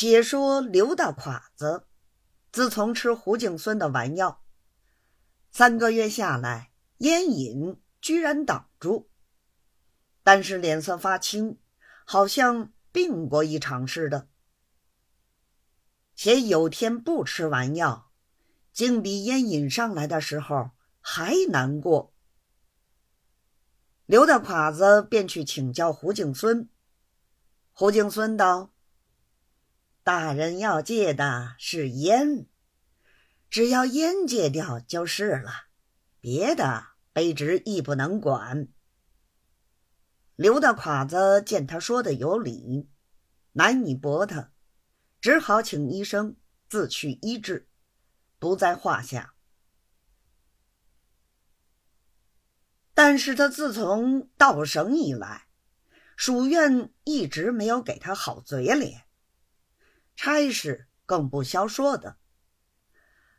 且说刘大侉子，自从吃胡敬孙的丸药，三个月下来，烟瘾居然挡住，但是脸色发青，好像病过一场似的。且有天不吃丸药，竟比烟瘾上来的时候还难过。刘大侉子便去请教胡敬孙。胡敬孙道。大人要戒的是烟，只要烟戒掉就是了，别的卑职亦不能管。刘大侉子见他说的有理，难以驳他，只好请医生自去医治，不在话下。但是他自从到省以来，蜀院一直没有给他好嘴脸。差事更不消说的。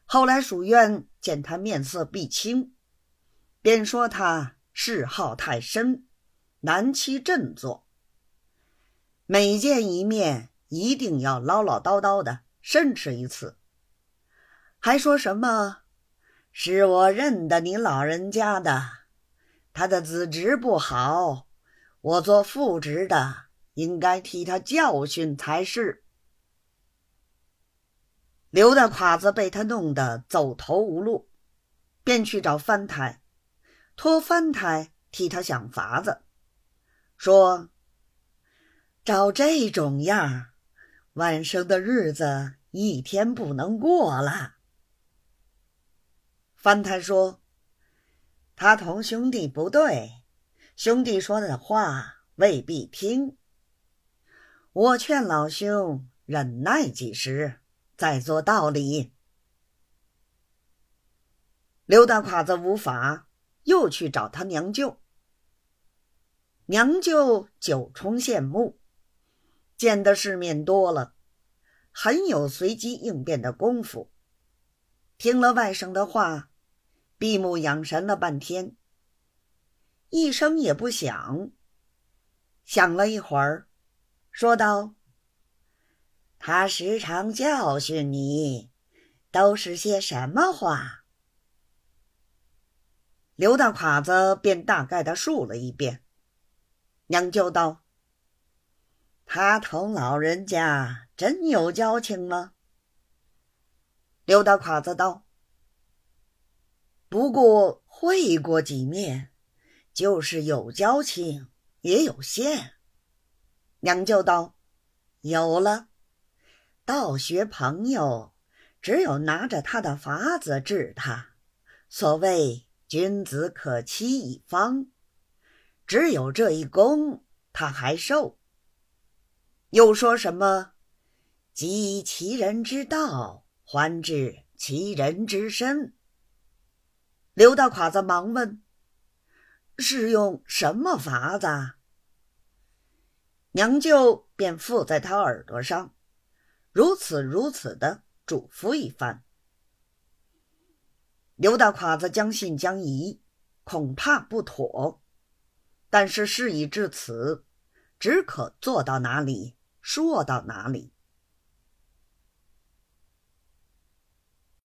后来蜀院见他面色必青，便说他嗜好太深，难期振作。每见一面，一定要唠唠叨叨的申斥一次，还说什么是我认得你老人家的，他的子侄不好，我做副职的应该替他教训才是。刘大侉子被他弄得走投无路，便去找范台，托范台替他想法子，说：“照这种样，万生的日子一天不能过了。”范台说：“他同兄弟不对，兄弟说的话未必听。我劝老兄忍耐几时。”再做道理。刘大侉子无法，又去找他娘舅。娘舅九重羡慕，见的世面多了，很有随机应变的功夫。听了外甥的话，闭目养神了半天，一声也不响。想了一会儿，说道。他时常教训你，都是些什么话？刘大侉子便大概的述了一遍。娘舅道：“他同老人家真有交情吗？”刘大侉子道：“不过会过几面，就是有交情也有限。”娘舅道：“有了。”道学朋友，只有拿着他的法子治他。所谓君子可欺一方，只有这一功，他还受。又说什么“积其人之道，还治其人之身”。刘大侉子忙问：“是用什么法子？”娘舅便附在他耳朵上。如此如此的嘱咐一番，刘大侉子将信将疑，恐怕不妥。但是事已至此，只可做到哪里说到哪里。